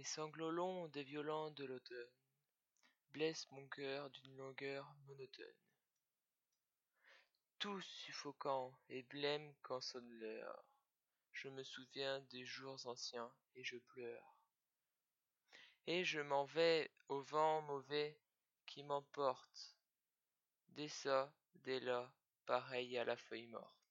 Les sanglots longs des violons de l'automne blessent mon cœur d'une langueur monotone. Tout suffocant et blême quand sonne l'heure, je me souviens des jours anciens et je pleure. Et je m'en vais au vent mauvais qui m'emporte, dès ça, là, pareil à la feuille morte.